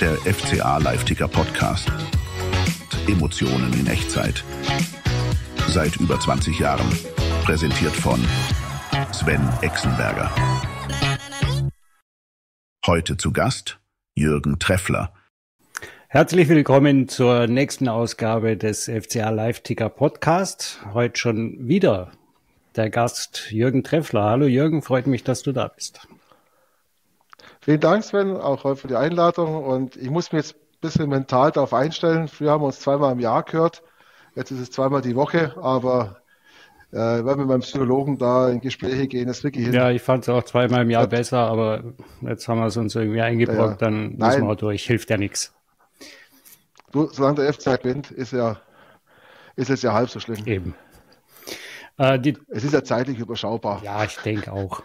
Der FCA Live-Ticker Podcast. Emotionen in Echtzeit. Seit über 20 Jahren. Präsentiert von Sven Exenberger. Heute zu Gast Jürgen Treffler. Herzlich willkommen zur nächsten Ausgabe des FCA Live-Ticker Podcast. Heute schon wieder der Gast Jürgen Treffler. Hallo Jürgen, freut mich, dass du da bist. Vielen Dank, Sven, auch heute für die Einladung. Und ich muss mich jetzt ein bisschen mental darauf einstellen. Früher haben wir uns zweimal im Jahr gehört. Jetzt ist es zweimal die Woche, aber äh, wenn wir mit meinem Psychologen da in Gespräche gehen, ist wirklich hin. Ja, ich fand es auch zweimal im Jahr ja. besser, aber jetzt haben wir es uns irgendwie eingebrockt, ja, dann Nein. müssen wir durch. Hilft ja nichts. solange der F-Zeit gewinnt, ist ja, ist es ja halb so schlimm. Eben. Äh, die, es ist ja zeitlich überschaubar. Ja, ich denke auch.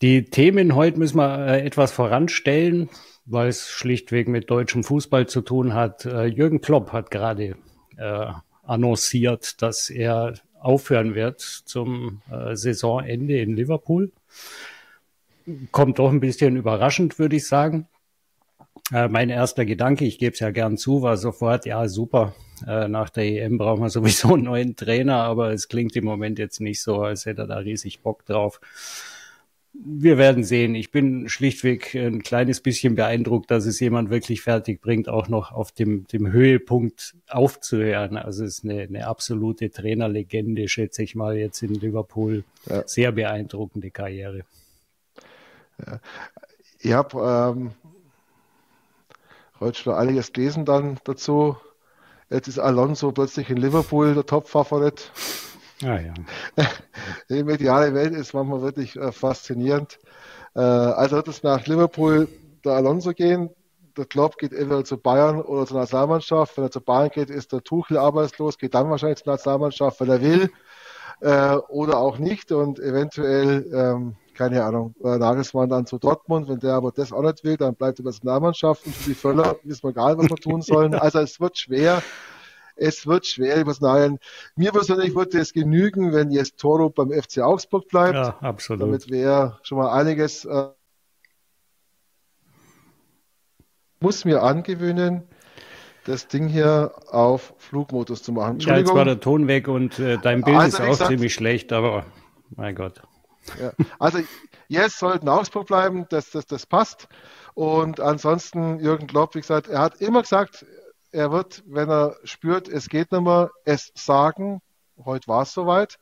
Die Themen heute müssen wir äh, etwas voranstellen, weil es schlichtweg mit deutschem Fußball zu tun hat. Äh, Jürgen Klopp hat gerade äh, annonciert, dass er aufhören wird zum äh, Saisonende in Liverpool. Kommt doch ein bisschen überraschend, würde ich sagen. Äh, mein erster Gedanke, ich gebe es ja gern zu, war sofort, ja super, äh, nach der EM brauchen wir sowieso einen neuen Trainer, aber es klingt im Moment jetzt nicht so, als hätte er da riesig Bock drauf. Wir werden sehen. Ich bin schlichtweg ein kleines bisschen beeindruckt, dass es jemand wirklich fertig bringt, auch noch auf dem, dem Höhepunkt aufzuhören. Also es ist eine, eine absolute Trainerlegende, schätze ich mal, jetzt in Liverpool. Ja. Sehr beeindruckende Karriere. Ja. Ich habe ähm, heute schon einiges gelesen dann dazu. Jetzt ist Alonso plötzlich in Liverpool der Top-Favorit. Ah, ja. Die mediale Welt ist manchmal wirklich äh, faszinierend. Äh, also wird es nach Liverpool der Alonso gehen. Der Klopp geht entweder zu Bayern oder zur Nationalmannschaft. Wenn er zu Bayern geht, ist der Tuchel arbeitslos, geht dann wahrscheinlich zur Nationalmannschaft, wenn er will. Äh, oder auch nicht. Und eventuell ähm, keine Ahnung, äh, Nagelsmann dann zu Dortmund. Wenn der aber das auch nicht will, dann bleibt er bei Nationalmannschaft. Und für die Völler wissen wir gar nicht, was wir tun sollen. Also es wird schwer. Es wird schwer, ich muss sagen, mir persönlich würde es genügen, wenn jetzt Toro beim FC Augsburg bleibt. Ja, absolut. Damit wäre schon mal einiges. Äh, muss mir angewöhnen, das Ding hier auf Flugmodus zu machen. Ja, jetzt war der Ton weg und äh, dein Bild also, ist auch gesagt, ziemlich schlecht, aber mein Gott. Ja. Also jetzt sollten Augsburg bleiben, das, das, das passt. Und ansonsten, Jürgen Klopp, wie gesagt, er hat immer gesagt, er wird, wenn er spürt, es geht nicht mehr, es sagen. Heute war es soweit.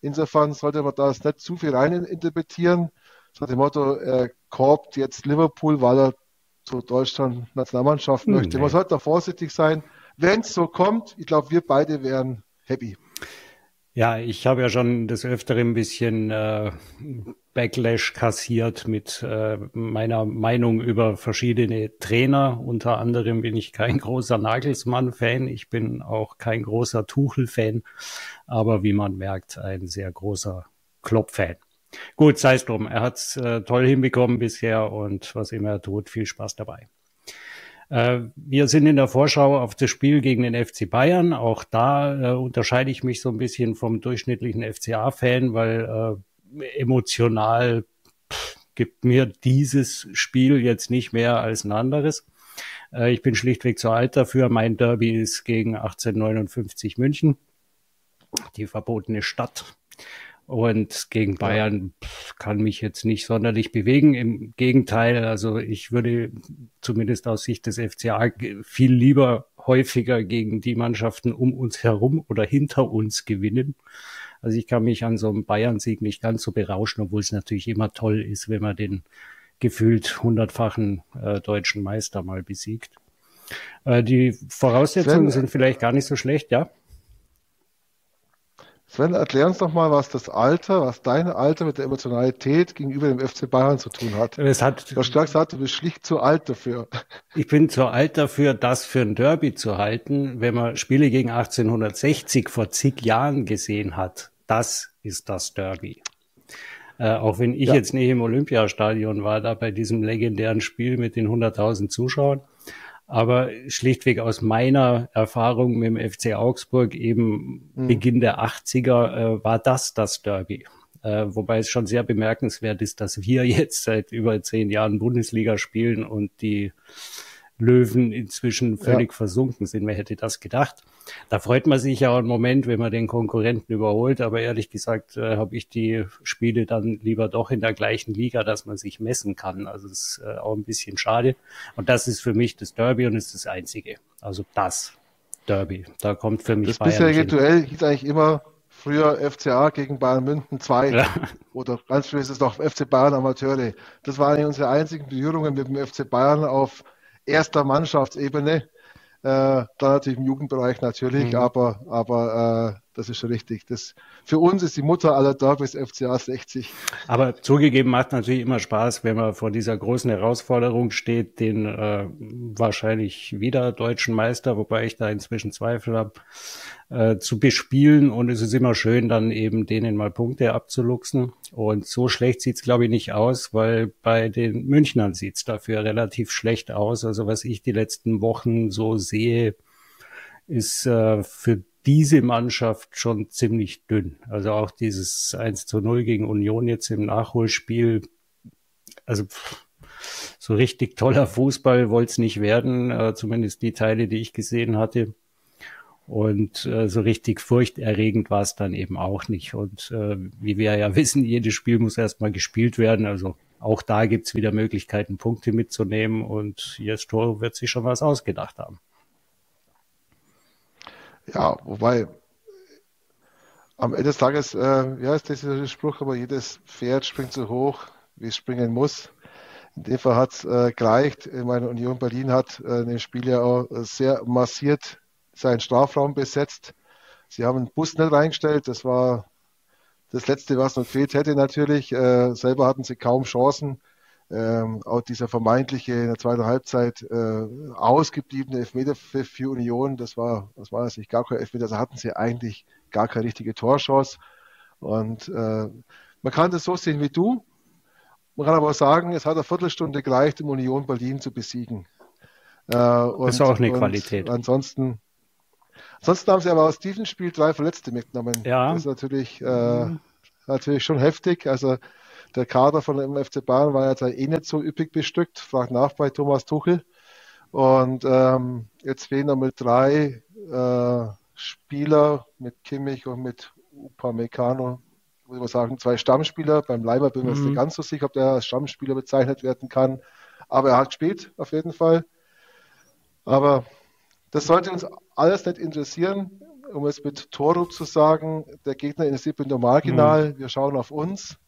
Insofern sollte man das nicht zu viel rein interpretieren. So dem Motto, er korbt jetzt Liverpool, weil er zu Deutschland Nationalmannschaft möchte. Nee. Man sollte da vorsichtig sein. Wenn es so kommt, ich glaube, wir beide wären happy. Ja, ich habe ja schon des Öfteren ein bisschen äh, Backlash kassiert mit äh, meiner Meinung über verschiedene Trainer. Unter anderem bin ich kein großer Nagelsmann-Fan. Ich bin auch kein großer Tuchel-Fan. Aber wie man merkt, ein sehr großer Klopp-Fan. Gut, sei es drum. Er hat es äh, toll hinbekommen bisher und was immer er tut, viel Spaß dabei. Äh, wir sind in der Vorschau auf das Spiel gegen den FC Bayern. Auch da äh, unterscheide ich mich so ein bisschen vom durchschnittlichen FCA-Fan, weil äh, emotional gibt mir dieses Spiel jetzt nicht mehr als ein anderes. Ich bin schlichtweg zu alt dafür. Mein Derby ist gegen 1859 München, die verbotene Stadt. Und gegen Bayern kann mich jetzt nicht sonderlich bewegen. Im Gegenteil, also ich würde zumindest aus Sicht des FCA viel lieber häufiger gegen die Mannschaften um uns herum oder hinter uns gewinnen. Also ich kann mich an so einem Bayern-Sieg nicht ganz so berauschen, obwohl es natürlich immer toll ist, wenn man den gefühlt hundertfachen äh, deutschen Meister mal besiegt. Äh, die Voraussetzungen Sven, sind vielleicht gar nicht so schlecht, ja? Sven, erklär uns doch mal, was das Alter, was dein Alter mit der Emotionalität gegenüber dem FC Bayern zu tun hat. Es hat du hast gesagt, du bist schlicht zu alt dafür. Ich bin zu alt dafür, das für ein Derby zu halten. Wenn man Spiele gegen 1860 vor zig Jahren gesehen hat, das ist das Derby. Äh, auch wenn ich ja. jetzt nicht im Olympiastadion war, da bei diesem legendären Spiel mit den 100.000 Zuschauern. Aber schlichtweg aus meiner Erfahrung mit dem FC Augsburg eben mhm. Beginn der 80er äh, war das das Derby. Äh, wobei es schon sehr bemerkenswert ist, dass wir jetzt seit über zehn Jahren Bundesliga spielen und die Löwen inzwischen völlig ja. versunken sind. Wer hätte das gedacht? Da freut man sich ja auch einen Moment, wenn man den Konkurrenten überholt. Aber ehrlich gesagt äh, habe ich die Spiele dann lieber doch in der gleichen Liga, dass man sich messen kann. Also es ist äh, auch ein bisschen schade. Und das ist für mich das Derby und ist das Einzige. Also das Derby. Da kommt für mich Das bisherige Duell hieß eigentlich immer früher FCA gegen Bayern München 2 ja. oder ganz früh ist es noch FC Bayern Amateure. Das waren unsere einzigen Berührungen mit dem FC Bayern auf erster Mannschaftsebene. Äh, dann natürlich im Jugendbereich natürlich, mhm. aber, aber äh, das ist schon richtig. Das, für uns ist die Mutter aller Derbys FCA 60. Aber zugegeben macht natürlich immer Spaß, wenn man vor dieser großen Herausforderung steht, den äh, wahrscheinlich wieder deutschen Meister, wobei ich da inzwischen Zweifel habe, äh, zu bespielen. Und es ist immer schön, dann eben denen mal Punkte abzuluxen. Und so schlecht sieht's glaube ich, nicht aus, weil bei den Münchnern sieht's dafür relativ schlecht aus. Also was ich die letzten Wochen so sehe, ist äh, für diese Mannschaft schon ziemlich dünn. Also auch dieses 1 zu 0 gegen Union jetzt im Nachholspiel. Also so richtig toller Fußball wollte es nicht werden, äh, zumindest die Teile, die ich gesehen hatte. Und äh, so richtig furchterregend war es dann eben auch nicht. Und äh, wie wir ja wissen, jedes Spiel muss erstmal gespielt werden. Also auch da gibt's wieder Möglichkeiten, Punkte mitzunehmen. Und Tor wird sich schon was ausgedacht haben. Ja, wobei am Ende des Tages, äh, ja, ist dieser Spruch, aber jedes Pferd springt so hoch, wie es springen muss. In dem Fall hat es äh, gereicht. Ich meine, Union Berlin hat äh, in dem Spiel ja auch sehr massiert seinen Strafraum besetzt. Sie haben einen Bus nicht reingestellt. Das war das Letzte, was noch fehlt hätte natürlich. Äh, selber hatten sie kaum Chancen. Ähm, auch dieser vermeintliche in der zweiten Halbzeit äh, ausgebliebene Elfmeter für, Union, das war, das war natürlich gar kein Elfmeter. Da hatten sie eigentlich gar keine richtige Torchance. Und äh, man kann das so sehen wie du. Man kann aber auch sagen, es hat eine Viertelstunde gereicht, um Union Berlin zu besiegen. Äh, und, das ist auch eine Qualität. Ansonsten, Ansonsten haben sie aber aus diesem Spiel drei Verletzte mitgenommen. Ja. Das ist natürlich, äh, mhm. natürlich schon heftig. Also der Kader von dem FC Bayern war jetzt eh nicht so üppig bestückt. Fragt nach bei Thomas Tuchel. Und ähm, jetzt fehlen noch mit drei äh, Spieler, mit Kimmich und mit Upamecano, muss man sagen, zwei Stammspieler. Beim Leimer bin ich mir mhm. nicht ganz so sicher, ob der als Stammspieler bezeichnet werden kann. Aber er hat gespielt, auf jeden Fall. Aber das sollte uns alles nicht interessieren, um es mit Toro zu sagen. Der Gegner ist im Normalginal. Mhm. Wir schauen auf uns.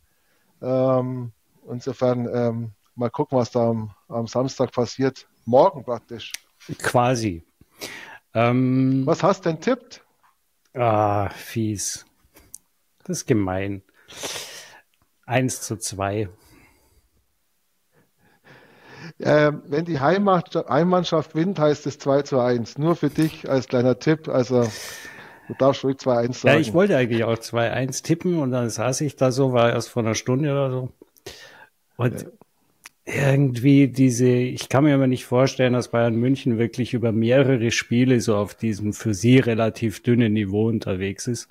Ähm, insofern ähm, mal gucken, was da am, am, Samstag passiert. Morgen praktisch. Quasi. Ähm, was hast denn tippt? Ah, fies. Das ist gemein. Eins zu zwei. Ähm, wenn die Heimmannschaft gewinnt, heißt es 2 zu 1. Nur für dich als kleiner Tipp. Also du darfst ruhig 2-1 sagen. Ja, ich wollte eigentlich auch 2-1 tippen und dann saß ich da so, war erst vor einer Stunde oder so. Und ja. irgendwie diese, ich kann mir aber nicht vorstellen, dass Bayern München wirklich über mehrere Spiele so auf diesem für sie relativ dünnen Niveau unterwegs ist.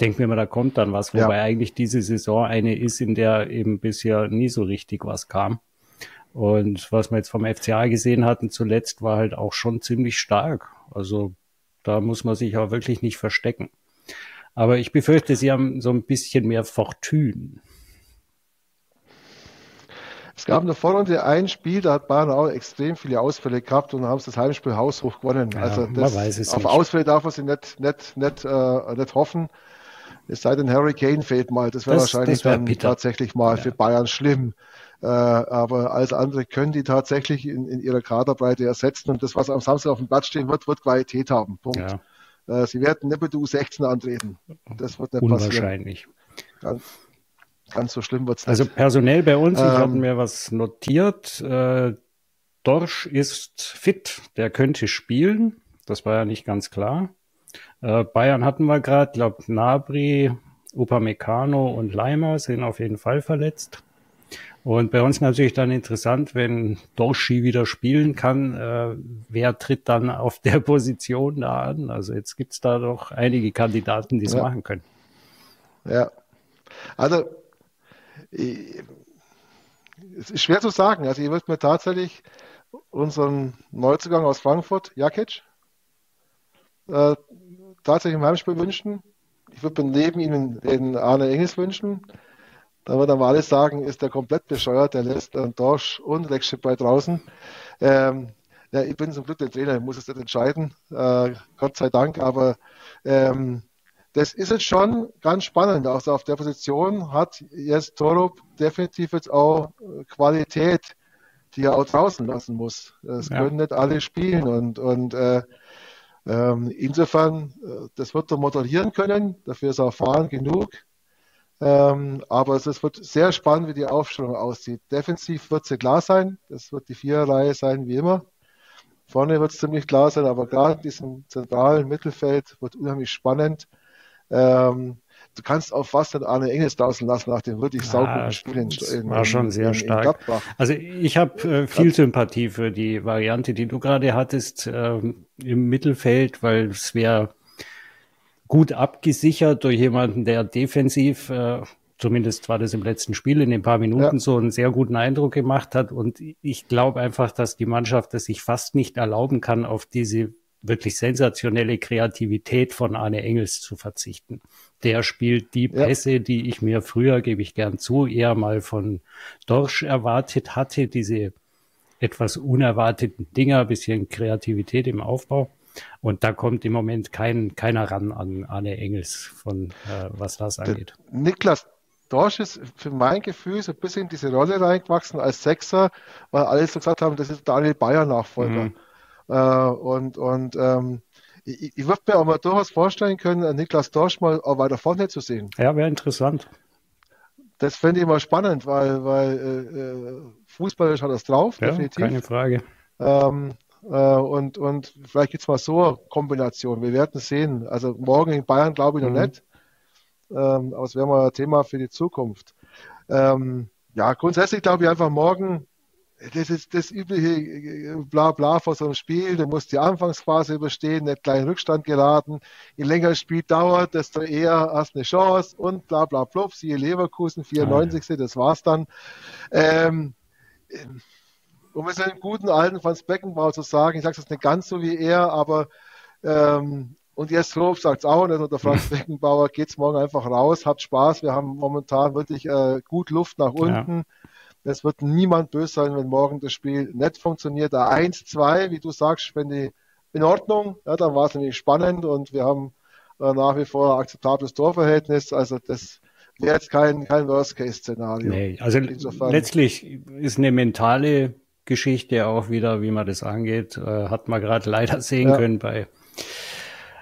Denke mir mal, da kommt dann was, wobei ja. eigentlich diese Saison eine ist, in der eben bisher nie so richtig was kam. Und was wir jetzt vom FCA gesehen hatten zuletzt, war halt auch schon ziemlich stark. Also da muss man sich auch wirklich nicht verstecken. Aber ich befürchte, sie haben so ein bisschen mehr Fortune. Es gab in der Vorrunde ein Spiel, da hat Bayern auch extrem viele Ausfälle gehabt und haben das Heimspiel haushoch gewonnen. Ja, also das, auf nicht. Ausfälle darf man sich nicht, nicht, nicht, äh, nicht hoffen. Es sei denn, Harry Kane fehlt mal. Das wäre wahrscheinlich das wär dann bitter. tatsächlich mal ja. für Bayern schlimm. Äh, aber alles andere können die tatsächlich in, in ihrer Kaderbreite ersetzen. Und das, was am Samstag auf dem Platz stehen wird, wird Qualität haben. Punkt. Ja. Äh, sie werden nicht mit U16 antreten. Das wird nicht Unwahrscheinlich. passieren. Ganz, ganz so schlimm wird es also nicht. Also personell bei uns, ähm, ich habe mir was notiert. Äh, Dorsch ist fit, der könnte spielen. Das war ja nicht ganz klar. Äh, Bayern hatten wir gerade, glaube Nabri, Upamecano und Leimer sind auf jeden Fall verletzt. Und bei uns natürlich dann interessant, wenn Doshi wieder spielen kann, äh, wer tritt dann auf der Position da an? Also jetzt gibt's da doch einige Kandidaten, die es ja. machen können. Ja, also es ist schwer zu sagen. Also ich würde mir tatsächlich unseren Neuzugang aus Frankfurt, Jakic, äh, tatsächlich im Heimspiel wünschen. Ich würde mir neben ihm den Arne Engels wünschen. Da würde man alles sagen, ist der komplett bescheuert, der lässt dann Dorsch und Rexchip bei draußen. Ähm, ja, ich bin zum Glück der Trainer, ich muss es nicht entscheiden, äh, Gott sei Dank, aber ähm, das ist jetzt schon ganz spannend. Also auf der Position hat jetzt Torup definitiv jetzt auch Qualität, die er auch draußen lassen muss. Es ja. können nicht alle spielen und, und äh, ähm, insofern, äh, das wird er moderieren können, dafür ist er erfahren genug. Ähm, aber es wird sehr spannend, wie die Aufstellung aussieht. Defensiv wird sie klar sein, das wird die Viererreihe sein wie immer. Vorne wird es ziemlich klar sein, aber gerade in diesem zentralen Mittelfeld wird unheimlich spannend. Ähm, du kannst auch fast den Arne Engels draußen lassen nach dem wirklich sauguten Spiel in, in, war schon sehr in, stark. also ich habe äh, viel Sympathie für die Variante, die du gerade hattest äh, im Mittelfeld, weil es wäre gut abgesichert durch jemanden, der defensiv äh, zumindest war das im letzten Spiel in den paar Minuten ja. so einen sehr guten Eindruck gemacht hat. Und ich glaube einfach, dass die Mannschaft es sich fast nicht erlauben kann, auf diese wirklich sensationelle Kreativität von Arne Engels zu verzichten. Der spielt die Pässe, ja. die ich mir früher, gebe ich gern zu, eher mal von Dorsch erwartet hatte, diese etwas unerwarteten Dinger, bisschen Kreativität im Aufbau. Und da kommt im Moment kein, keiner ran an Arne Engels, von äh, was das angeht. Niklas Dorsch ist für mein Gefühl so ein bisschen in diese Rolle reingewachsen als Sechser, weil alle so gesagt haben, das ist Daniel Bayer Nachfolger. Mhm. Äh, und und ähm, ich, ich würde mir auch mal durchaus vorstellen können, äh, Niklas Dorsch mal auch weiter vorne zu sehen. Ja, wäre interessant. Das fände ich mal spannend, weil, weil äh, äh fußballisch hat das drauf, ja, definitiv. Keine Frage. Ähm, äh, und, und vielleicht gibt es mal so eine Kombination. Wir werden sehen. Also morgen in Bayern glaube ich noch mhm. nicht. Ähm, aber es wäre mal ein Thema für die Zukunft. Ähm, ja, grundsätzlich glaube ich einfach morgen, das ist das übliche äh, bla bla vor so einem Spiel, du musst die Anfangsphase überstehen, nicht gleich in Rückstand geraten. Je länger das Spiel dauert, desto eher hast du eine Chance und bla bla bla. Siehe Leverkusen, 94. Ah, ja. das war's dann. Ähm, um es einen guten alten Franz Beckenbauer zu sagen, ich sage es nicht ganz so wie er, aber ähm, und jetzt Lob sagt es auch nicht. Und der Franz Beckenbauer geht es morgen einfach raus, hat Spaß. Wir haben momentan wirklich äh, gut Luft nach unten. Ja. Es wird niemand böse sein, wenn morgen das Spiel nicht funktioniert. Da 1-2, wie du sagst, wenn die in Ordnung, ja, dann war es nämlich spannend und wir haben äh, nach wie vor ein akzeptables Torverhältnis. Also das wäre jetzt kein, kein Worst-Case-Szenario. Nee, also Insofern, letztlich ist eine mentale Geschichte auch wieder, wie man das angeht, äh, hat man gerade leider sehen ja. können bei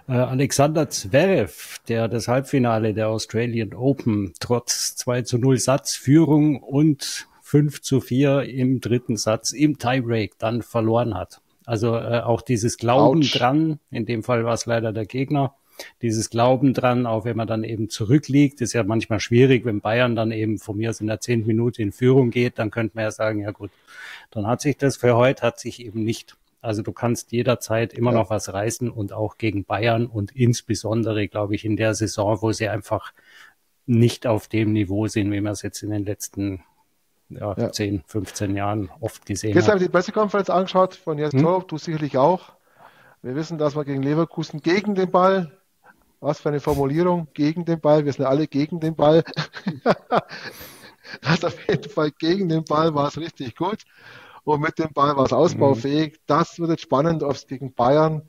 äh, Alexander Zverev, der das Halbfinale der Australian Open trotz 2 zu 0 Satzführung und 5 zu 4 im dritten Satz im Tiebreak dann verloren hat. Also äh, auch dieses Glauben Ouch. dran, in dem Fall war es leider der Gegner, dieses Glauben dran, auch wenn man dann eben zurückliegt, ist ja manchmal schwierig, wenn Bayern dann eben von mir aus in der zehnten Minute in Führung geht, dann könnte man ja sagen, ja gut, dann hat sich das für heute, hat sich eben nicht also du kannst jederzeit immer ja. noch was reißen und auch gegen Bayern und insbesondere, glaube ich, in der Saison, wo sie einfach nicht auf dem Niveau sind, wie wir es jetzt in den letzten ja, ja. 10, 15 Jahren oft gesehen Jetzt habe ich die Pressekonferenz angeschaut von Jens hm? Torp, du sicherlich auch. Wir wissen, dass wir gegen Leverkusen gegen den Ball, was für eine Formulierung, gegen den Ball, wir sind alle gegen den Ball. also auf jeden Fall gegen den Ball war es richtig gut und mit dem Ball war es ausbaufähig. Mhm. Das wird jetzt spannend, ob es gegen Bayern,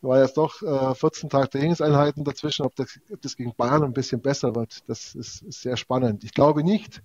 war jetzt doch äh, 14 Tage Trainingseinheiten dazwischen, ob das, ob das, gegen Bayern ein bisschen besser wird. Das ist, ist, sehr spannend. Ich glaube nicht,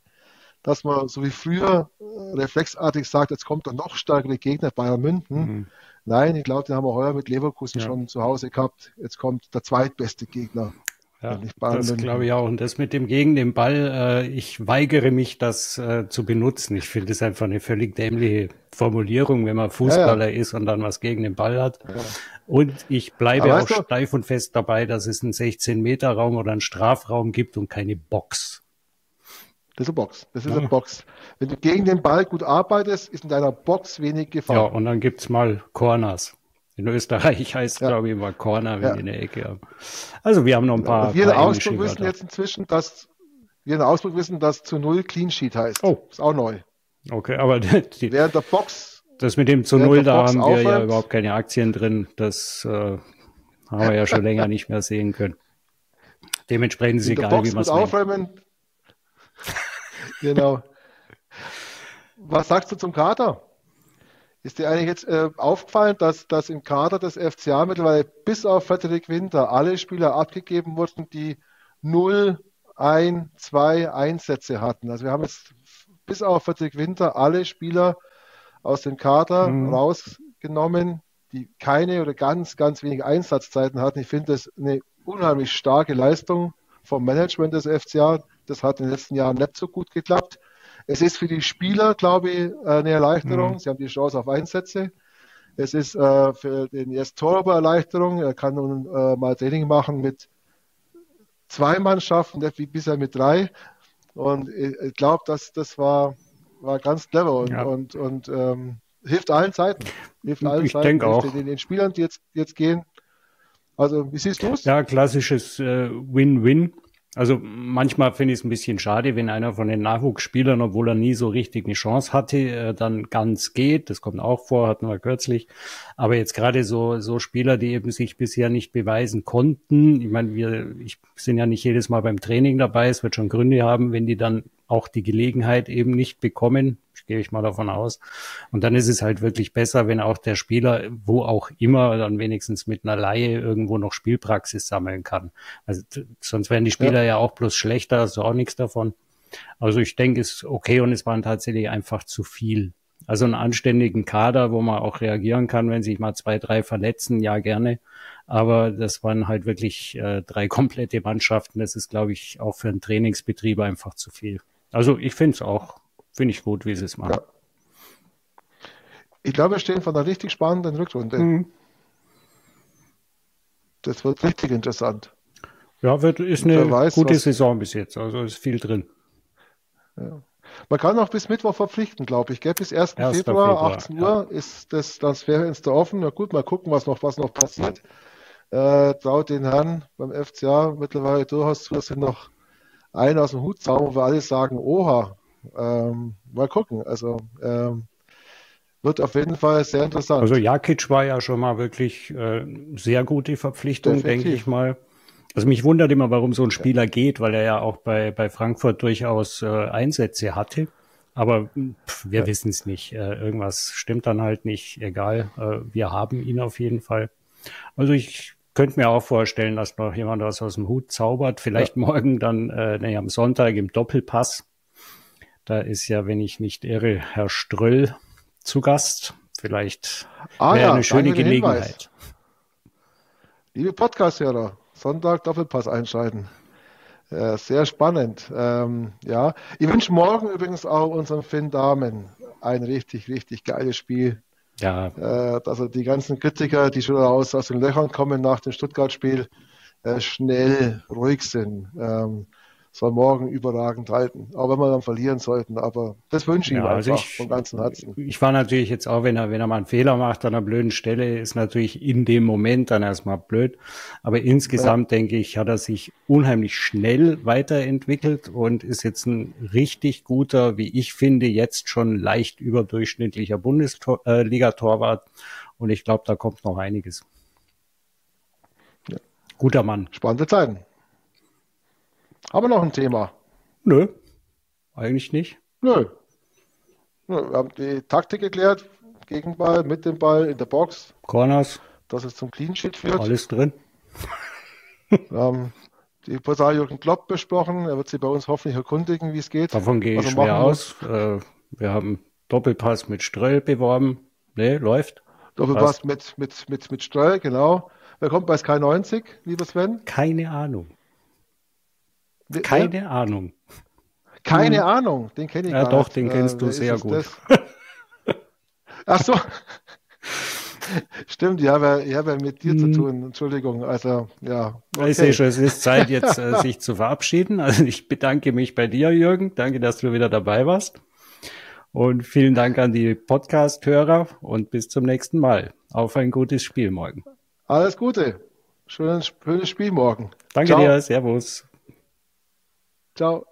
dass man so wie früher äh, reflexartig sagt, jetzt kommt der noch stärkere Gegner Bayern München. Mhm. Nein, ich glaube, den haben wir heuer mit Leverkusen ja. schon zu Hause gehabt. Jetzt kommt der zweitbeste Gegner. Ja, das glaube ich auch. Und das mit dem gegen den Ball, äh, ich weigere mich, das äh, zu benutzen. Ich finde es einfach eine völlig dämliche Formulierung, wenn man Fußballer ja, ja. ist und dann was gegen den Ball hat. Ja. Und ich bleibe auch steif und fest dabei, dass es einen 16-Meter-Raum oder einen Strafraum gibt und keine Box. Das ist eine Box. Das ist eine Box. Wenn du gegen den Ball gut arbeitest, ist in deiner Box wenig Gefahr. Ja, und dann gibt's mal Corners. In Österreich heißt, ja. glaube ich, immer Corner, wenn ja. die in der Ecke haben. Also wir haben noch ein paar. wir in Augsburg wissen jetzt inzwischen, dass wir in Augsburg wissen, dass zu null Clean Sheet heißt. Oh. Ist auch neu. Okay, aber die, während der Box. Das mit dem zu null, da haben wir aufhört, ja überhaupt keine Aktien drin. Das äh, haben wir ja schon länger nicht mehr sehen können. Dementsprechend ist es egal, wie man es aufräumen. Genau. Was sagst du zum Kader? Ist dir eigentlich jetzt äh, aufgefallen, dass, dass im Kader des FCA mittlerweile bis auf Frederik Winter alle Spieler abgegeben wurden, die 0, 1, 2 Einsätze hatten? Also wir haben jetzt bis auf Frederik Winter alle Spieler aus dem Kader mhm. rausgenommen, die keine oder ganz, ganz wenige Einsatzzeiten hatten. Ich finde das eine unheimlich starke Leistung vom Management des FCA. Das hat in den letzten Jahren nicht so gut geklappt. Es ist für die Spieler, glaube ich, eine Erleichterung. Mhm. Sie haben die Chance auf Einsätze. Es ist äh, für den erst Torber Erleichterung. Er kann nun äh, mal Training machen mit zwei Mannschaften, nicht wie bisher mit drei. Und ich glaube, dass das war, war ganz clever und, ja. und, und ähm, hilft allen Zeiten. Hilft allen ich denke auch. Den, den, Spielern, die jetzt, jetzt gehen. Also, wie siehst du es? Ja, klassisches äh, Win-Win. Also manchmal finde ich es ein bisschen schade, wenn einer von den Nachwuchsspielern, obwohl er nie so richtig eine Chance hatte, äh, dann ganz geht. Das kommt auch vor, hatten wir kürzlich. Aber jetzt gerade so, so Spieler, die eben sich bisher nicht beweisen konnten. Ich meine, wir ich sind ja nicht jedes Mal beim Training dabei. Es wird schon Gründe haben, wenn die dann auch die Gelegenheit eben nicht bekommen. Ich gehe ich mal davon aus. Und dann ist es halt wirklich besser, wenn auch der Spieler, wo auch immer, dann wenigstens mit einer Laie irgendwo noch Spielpraxis sammeln kann. Also sonst werden die Spieler ja, ja auch bloß schlechter, also auch nichts davon. Also ich denke, es ist okay und es waren tatsächlich einfach zu viel. Also einen anständigen Kader, wo man auch reagieren kann, wenn sich mal zwei, drei verletzen, ja gerne. Aber das waren halt wirklich äh, drei komplette Mannschaften. Das ist, glaube ich, auch für einen Trainingsbetrieb einfach zu viel. Also ich finde es auch, finde ich gut, wie sie es machen. Ja. Ich glaube, wir stehen vor einer richtig spannenden Rückrunde. Mhm. Das wird richtig interessant. Ja, wird, ist eine weiß, gute was... Saison bis jetzt. Also ist viel drin. Ja. Man kann auch bis Mittwoch verpflichten, glaube ich. Gell? Bis 1. 1. Februar, Februar, 18 Uhr ja. ist das Transferfenster offen. Na gut, mal gucken, was noch, was noch passiert. Äh, traut den Herren beim FCA mittlerweile durchaus zu, dass sie noch einen aus dem Hut zaubern, wo wir alle sagen, oha, ähm, mal gucken. Also ähm, wird auf jeden Fall sehr interessant. Also Jakic war ja schon mal wirklich äh, sehr gute Verpflichtung, denke ich mal. Also mich wundert immer, warum so ein Spieler ja. geht, weil er ja auch bei, bei Frankfurt durchaus äh, Einsätze hatte. Aber pff, wir ja. wissen es nicht. Äh, irgendwas stimmt dann halt nicht. Egal, äh, wir haben ihn auf jeden Fall. Also ich könnte mir auch vorstellen, dass noch jemand was aus dem Hut zaubert. Vielleicht ja. morgen dann, äh, nee, am Sonntag im Doppelpass. Da ist ja, wenn ich nicht irre, Herr Ströll zu Gast. Vielleicht ah, wäre ja, eine schöne Gelegenheit. Hinweis. Liebe Podcast-Hörer, Sonntag Doppelpass einschalten. Äh, sehr spannend. Ähm, ja, ich wünsche morgen übrigens auch unseren Finn Damen ein richtig, richtig geiles Spiel. Ja. Äh, also die ganzen Kritiker, die schon aus, aus den Löchern kommen nach dem Stuttgart-Spiel, äh, schnell ruhig sind. Ähm, soll morgen überragend halten. Auch wenn wir dann verlieren sollten. Aber das wünsche ich ja, ihm also einfach ich, von ganzem Herzen. Ich war natürlich jetzt auch, wenn er, wenn er mal einen Fehler macht an einer blöden Stelle, ist natürlich in dem Moment dann erstmal blöd. Aber insgesamt ja. denke ich, hat er sich unheimlich schnell weiterentwickelt und ist jetzt ein richtig guter, wie ich finde, jetzt schon leicht überdurchschnittlicher Bundesliga-Torwart. Und ich glaube, da kommt noch einiges. Ja. Guter Mann. Spannende Zeiten. Haben wir noch ein Thema? Nö, eigentlich nicht. Nö. Wir haben die Taktik geklärt. Gegenball, mit dem Ball, in der Box. Corners. Dass es zum Clean Sheet führt. Alles drin. wir haben die Portal Jürgen Klopp besprochen. Er wird sie bei uns hoffentlich erkundigen, wie es geht. Davon gehe ich schwer aus. Äh, wir haben Doppelpass mit Ströll beworben. Ne, läuft. Doppelpass mit, mit, mit, mit Ströll, genau. Wer kommt bei Sky 90, lieber Sven? Keine Ahnung. Keine ja? Ahnung. Keine hm. Ahnung, den kenne ich ja, gar doch, nicht. Ja doch, den kennst äh, du sehr gut. Ach so. Stimmt, ich habe, ich habe mit dir hm. zu tun. Entschuldigung. Also, ja. Okay. Ich sehe schon, es ist Zeit, jetzt äh, sich zu verabschieden. Also, ich bedanke mich bei dir, Jürgen. Danke, dass du wieder dabei warst. Und vielen Dank an die Podcast-Hörer und bis zum nächsten Mal. Auf ein gutes Spiel morgen. Alles Gute. Schönes, schönes Spiel morgen. Danke Ciao. dir. Servus. Ciao.